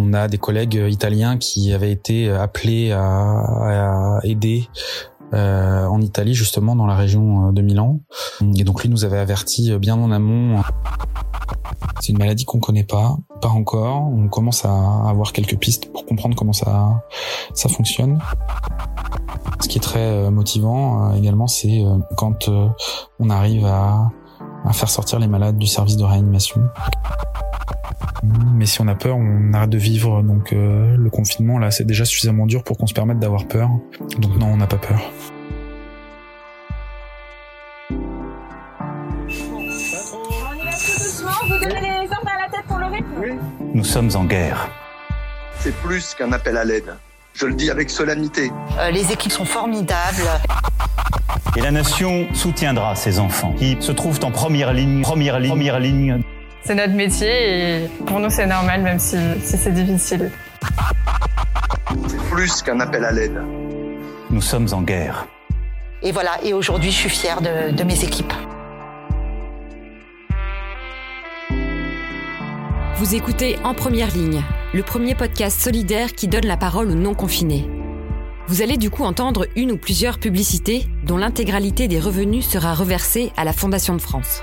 On a des collègues italiens qui avaient été appelés à, aider euh, en Italie justement dans la région de Milan. Et donc lui nous avait averti bien en amont. C'est une maladie qu'on connaît pas, pas encore. On commence à avoir quelques pistes pour comprendre comment ça ça fonctionne. Ce qui est très euh, motivant euh, également, c'est euh, quand on arrive à faire sortir les malades du service de réanimation. Mais si on a peur, on arrête de vivre. Donc le confinement, là, c'est déjà suffisamment dur pour qu'on se permette d'avoir peur. Donc non, on n'a pas peur. Nous sommes en guerre. C'est plus qu'un appel à l'aide. Je le dis avec solennité. Euh, les équipes sont formidables. Et la nation soutiendra ces enfants qui se trouvent en première ligne, première ligne, première ligne. C'est notre métier et pour nous c'est normal même si, c'est difficile. C'est plus qu'un appel à l'aide. Nous sommes en guerre. Et voilà, et aujourd'hui je suis fière de, de mes équipes. Vous écoutez En Première Ligne, le premier podcast solidaire qui donne la parole aux non-confinés. Vous allez du coup entendre une ou plusieurs publicités dont l'intégralité des revenus sera reversée à la Fondation de France.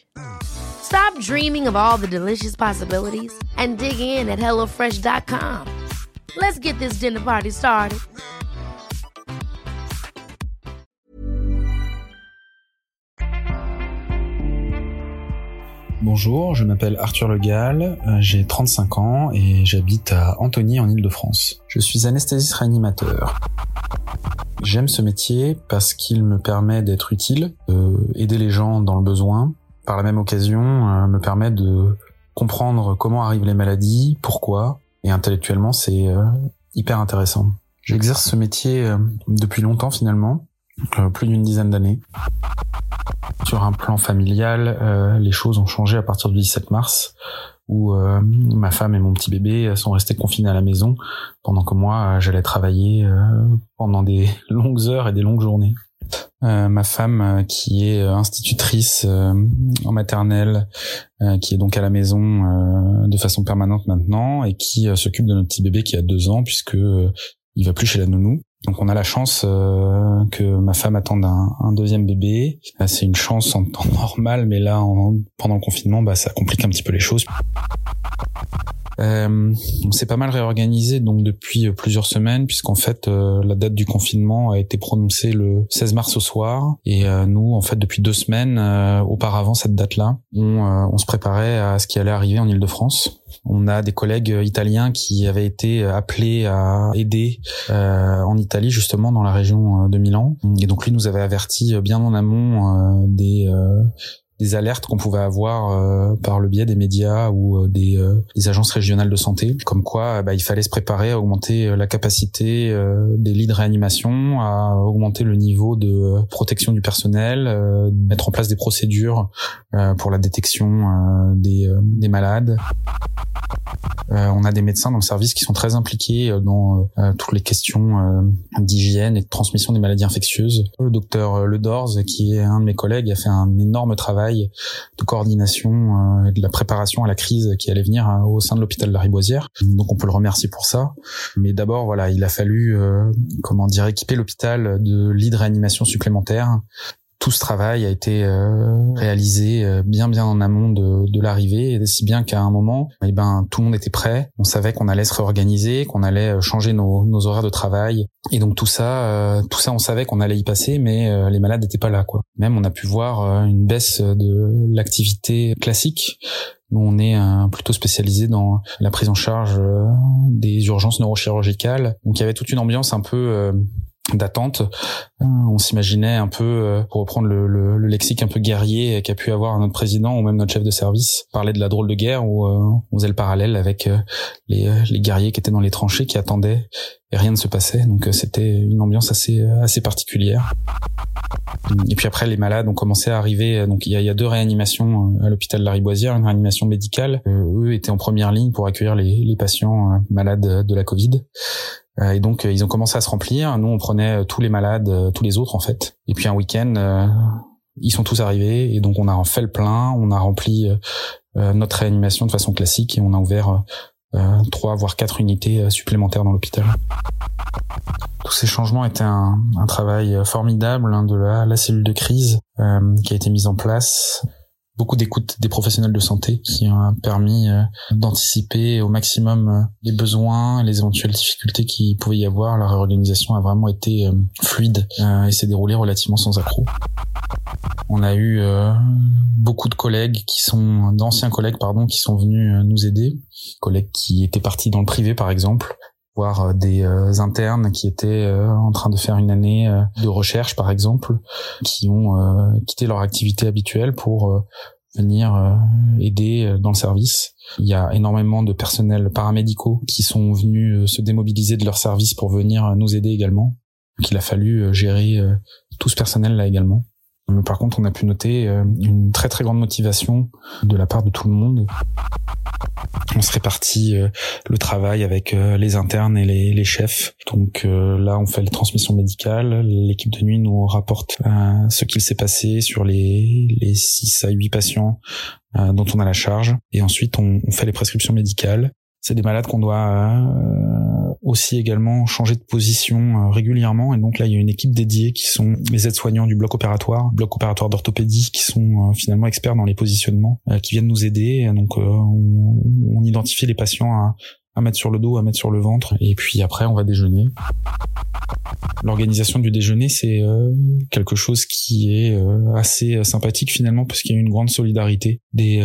Stop dreaming of all the delicious possibilities and dig in at HelloFresh.com. Let's get this dinner party started. Bonjour, je m'appelle Arthur Le Gall, euh, j'ai 35 ans et j'habite à Antony en Ile-de-France. Je suis anesthésiste réanimateur. J'aime ce métier parce qu'il me permet d'être utile, d'aider les gens dans le besoin. Par la même occasion, euh, me permet de comprendre comment arrivent les maladies, pourquoi, et intellectuellement c'est euh, hyper intéressant. J'exerce ce métier depuis longtemps finalement, plus d'une dizaine d'années. Sur un plan familial, euh, les choses ont changé à partir du 17 mars, où euh, ma femme et mon petit bébé sont restés confinés à la maison, pendant que moi, j'allais travailler euh, pendant des longues heures et des longues journées. Ma femme qui est institutrice en maternelle, qui est donc à la maison de façon permanente maintenant et qui s'occupe de notre petit bébé qui a deux ans puisque il va plus chez la nounou. Donc on a la chance euh, que ma femme attende un, deuxième bébé. C'est une chance en temps normal, mais là, pendant le confinement, bah, ça complique un petit peu les choses. Euh, on s'est pas mal réorganisé donc depuis euh, plusieurs semaines puisqu'en fait euh, la date du confinement a été prononcée le 16 mars au soir et nous en fait depuis deux semaines auparavant cette date-là on, on, se préparait à ce qui allait arriver en Ile-de-France. On a des collègues italiens qui avaient été appelés à aider en Italie justement dans la région de Milan et donc lui nous avait averti bien en amont des des alertes qu'on pouvait avoir euh, par le biais des médias ou euh, des, euh, des, agences régionales de santé, comme quoi bah, il fallait se préparer à augmenter la capacité des lits de réanimation, à augmenter le niveau de protection du personnel, mettre en place des procédures pour la détection des, des malades. On a des médecins dans le service qui sont très impliqués dans toutes les questions d'hygiène et de transmission des maladies infectieuses. Le docteur Ledorz, qui est un de mes collègues, a fait un énorme travail de coordination euh, et de la préparation à la crise qui allait venir au sein de l'hôpital de la Riboisière. Donc on peut le remercier pour ça. Mais d'abord, voilà, il a fallu, euh, comment dire, équiper l'hôpital de lits de réanimation supplémentaires tout ce travail a été euh, réalisé euh, bien bien en amont de, de l'arrivée, si bien qu'à un moment, eh ben tout le monde était prêt. On savait qu'on allait se réorganiser, qu'on allait euh, changer nos, nos, horaires de travail, et donc tout ça, tout ça, on savait qu'on allait y passer, mais les malades n'étaient pas là, quoi. Même on a pu voir une baisse de l'activité classique. Nous, on est plutôt spécialisé dans la prise en charge des urgences neurochirurgicales. Donc il y avait toute une ambiance un peu d'attente. On s'imaginait un peu, pour reprendre le, le, le, lexique un peu guerrier qu'a pu avoir notre président ou même notre chef de service, parler de la drôle de guerre où on faisait le parallèle avec les, les guerriers qui étaient dans les tranchées, qui attendaient et rien ne se passait. Donc c'était une ambiance assez assez particulière. Et puis après, les malades ont commencé à arriver. Donc il y a, il y a deux réanimations à l'hôpital de la Riboisière, une réanimation médicale. eux étaient en première ligne pour accueillir les, les patients malades de la Covid. Euh, et donc euh, ils ont commencé à se remplir. Nous on prenait euh, tous les malades, tous les autres en fait. Et puis un week-end, ils sont tous arrivés et donc on a fait le plein, on a rempli notre réanimation de façon classique et on a ouvert trois voire quatre unités supplémentaires dans l'hôpital. Tous ces changements étaient un, travail formidable hein, de la, cellule de crise qui a été mise en place beaucoup d'écoute des professionnels de santé qui ont permis euh, d'anticiper au maximum euh, les besoins, les éventuelles difficultés qui pouvaient y avoir. La réorganisation a vraiment été euh, fluide et s'est déroulée relativement sans accroc. On a eu beaucoup de collègues qui sont d'anciens collègues pardon qui sont venus nous aider, collègues qui étaient partis dans le privé par exemple, voir euh, des euh, internes qui étaient euh, en train de faire une année de recherche par exemple, qui ont quitté leur activité habituelle pour venir aider dans le service. Il y a énormément de personnels paramédicaux qui sont venus se démobiliser de leur service pour venir nous aider également. Donc il a fallu gérer tout ce personnel là également. Par contre, on a pu noter une très très grande motivation de la part de tout le monde on se répartit euh, le travail avec euh, les internes et les, chefs. Donc euh, là, on fait les transmissions médicales. L'équipe de nuit nous rapporte ce qu'il s'est passé sur les, les 6 à 8 patients dont on a la charge. Et ensuite, on fait les prescriptions médicales. C'est des malades qu'on doit aussi également changer de position euh, régulièrement. Et donc là, il y a une équipe dédiée qui sont les aides-soignants du bloc opératoire, bloc opératoire d'orthopédie, qui sont euh, finalement experts dans les positionnements, euh, qui viennent nous aider. Donc on, identifie les patients à, à mettre sur le dos, à mettre sur le ventre, et puis après on va déjeuner. L'organisation du déjeuner, c'est quelque chose qui est assez sympathique finalement, parce qu'il y a une grande solidarité des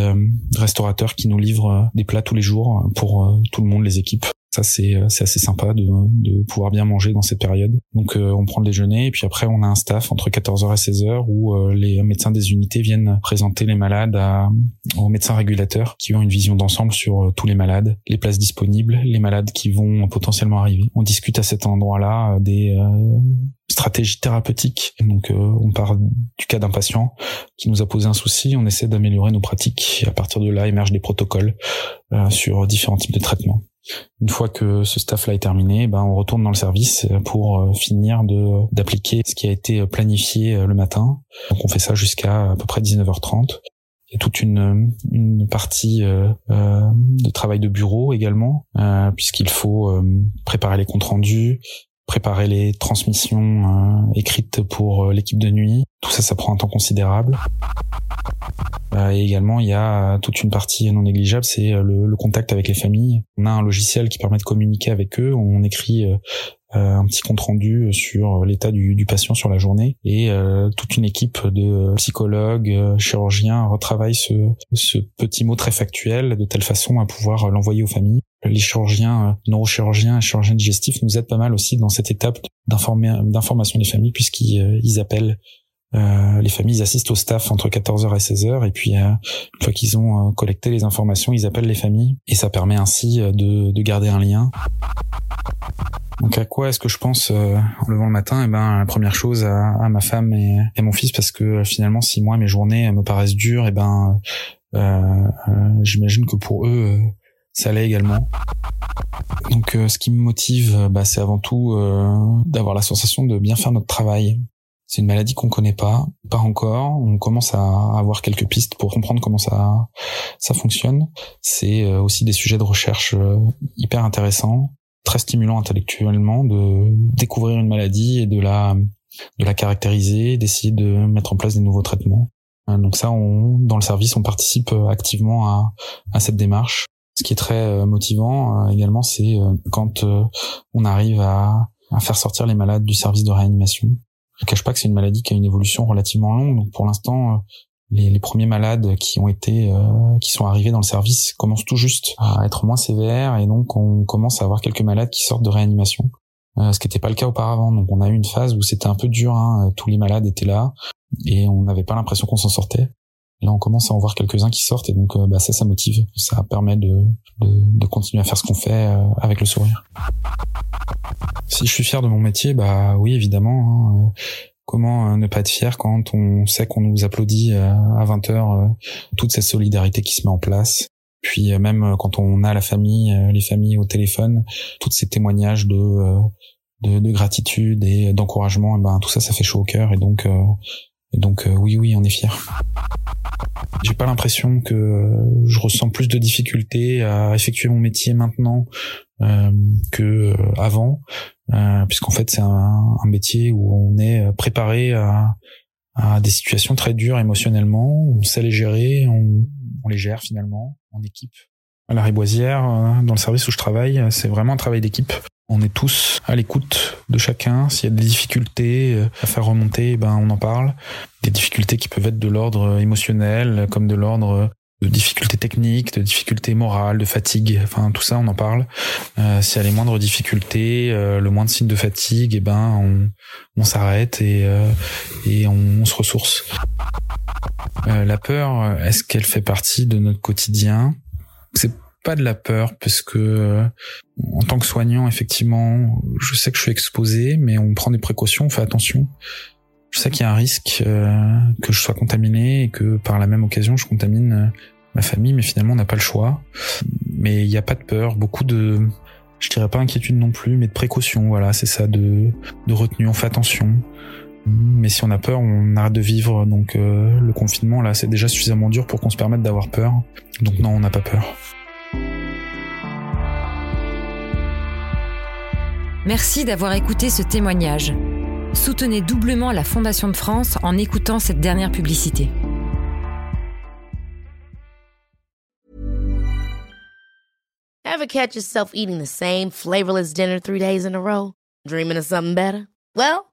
restaurateurs qui nous livrent des plats tous les jours pour tout le monde, les équipes. Ça c'est euh, c'est assez sympa de, de pouvoir bien manger dans cette période. Donc euh, on prend le déjeuner et puis après on a un staff entre 14h et 16h où euh, les médecins des unités viennent présenter les malades à, aux médecins régulateurs qui ont une vision d'ensemble sur tous les malades, les places disponibles, les malades qui vont potentiellement arriver. On discute à cet endroit-là des stratégies thérapeutiques. Donc on part du cas d'un patient qui nous a posé un souci, on essaie d'améliorer nos pratiques à partir de là émergent des protocoles sur différents types de traitements. Une fois que ce staff-là est terminé, ben on retourne dans le service pour euh, finir de d'appliquer ce qui a été planifié euh, le matin. Donc on fait ça jusqu'à à peu près 19h30. Il y a toute une, une partie euh, de travail de bureau également, puisqu'il faut préparer les comptes rendus, préparer les transmissions écrites pour l'équipe de nuit. Tout ça, ça prend un temps considérable. Euh, et également, il y a toute une partie non négligeable, c'est euh, le, contact avec les familles. On a un logiciel qui permet de communiquer avec eux. On écrit euh, un petit compte rendu sur l'état du, patient sur la journée et toute une équipe de psychologues, chirurgiens retravaille ce, ce petit mot très factuel de telle façon à pouvoir l'envoyer aux familles. Les chirurgiens, neurochirurgiens chirurgiens digestifs nous aident pas mal aussi dans cette étape d'information des familles puisqu'ils appellent euh, les familles assistent au staff entre 14h et 16h et puis euh, une fois qu'ils ont euh, collecté les informations, ils appellent les familles et ça permet ainsi de, de garder un lien. Donc à quoi est-ce que je pense en levant le matin? Eh ben la première chose à, à ma femme et, et, mon fils parce que finalement si moi mes journées me paraissent dures, eh ben j'imagine que pour eux ça l'est également. Donc ce qui me motive, bah, c'est avant tout d'avoir la sensation de bien faire notre travail. C'est une maladie qu'on connaît pas, pas encore. On commence à avoir quelques pistes pour comprendre comment ça ça fonctionne. C'est euh, aussi des sujets de recherche euh, hyper intéressants, très stimulants intellectuellement de découvrir une maladie et de la de la caractériser, d'essayer de mettre en place des nouveaux traitements. Euh, donc ça, on, dans le service, on participe activement à, à cette démarche. Ce qui est très motivant également, c'est quand on arrive à, à faire sortir les malades du service de réanimation je ne cache pas que c'est une maladie qui a une évolution relativement longue. Donc pour l'instant, euh, les, premiers malades qui ont été, euh, qui sont arrivés dans le service commencent tout juste à être moins sévères et donc on commence à avoir quelques malades qui sortent de réanimation. ce qui n'était pas le cas auparavant. Donc on a eu une phase où c'était un peu dur, hein, tous les malades étaient là et on n'avait pas l'impression qu'on s'en sortait. Là, on commence à en voir quelques-uns qui sortent et donc bah, ça, ça motive, ça permet de, de, de continuer à faire ce qu'on fait avec le sourire. Si je suis fier de mon métier, bah oui, évidemment. Hein. Comment ne pas être fier quand on sait qu'on nous applaudit à 20 heures, toute cette solidarité qui se met en place. Puis même quand on a la famille, les familles au téléphone, tous ces témoignages de de, de gratitude et d'encouragement, ben tout ça, ça fait chaud au cœur et donc donc oui, oui, on est fier. J'ai pas l'impression que je ressens plus de difficultés à effectuer mon métier maintenant euh, que euh, avant, euh, puisqu'en fait c'est un, un, métier où on est préparé à, à, des situations très dures émotionnellement, on sait les gérer, on, on les gère finalement en équipe. À la Riboisière, dans le service où je travaille, c'est vraiment un travail d'équipe. On est tous à l'écoute de chacun. S'il y a des difficultés à faire remonter, ben on en parle. Des difficultés qui peuvent être de l'ordre émotionnel, comme de l'ordre de difficultés techniques, de difficultés morales, de fatigue, enfin tout ça on en parle. Euh, S'il y a les moindres difficultés, euh, le moindre signe de fatigue, eh ben on, s'arrête et, euh, on, se ressource. Euh, la peur, est-ce qu'elle fait partie de notre quotidien? C'est pas de la peur parce que euh, en tant que soignant, effectivement, je sais que je suis exposé, mais on prend des précautions, on fait attention. Je sais qu'il y a un risque euh, que je sois contaminé et que par la même occasion je contamine euh, ma famille, mais finalement on n'a pas le choix. Mais il n'y a pas de peur, beaucoup de, je dirais pas inquiétude non plus, mais de précaution. Voilà, c'est ça, de, de retenue. On fait attention. Mais si on a peur, on arrête de vivre. Donc euh, le confinement là, c'est déjà suffisamment dur pour qu'on se permette d'avoir peur. Donc non, on n'a pas peur. Merci d'avoir écouté ce témoignage. Soutenez doublement la Fondation de France en écoutant cette dernière publicité. Ever catch yourself eating the same flavorless dinner three days in a row? Dreaming of something better? Well,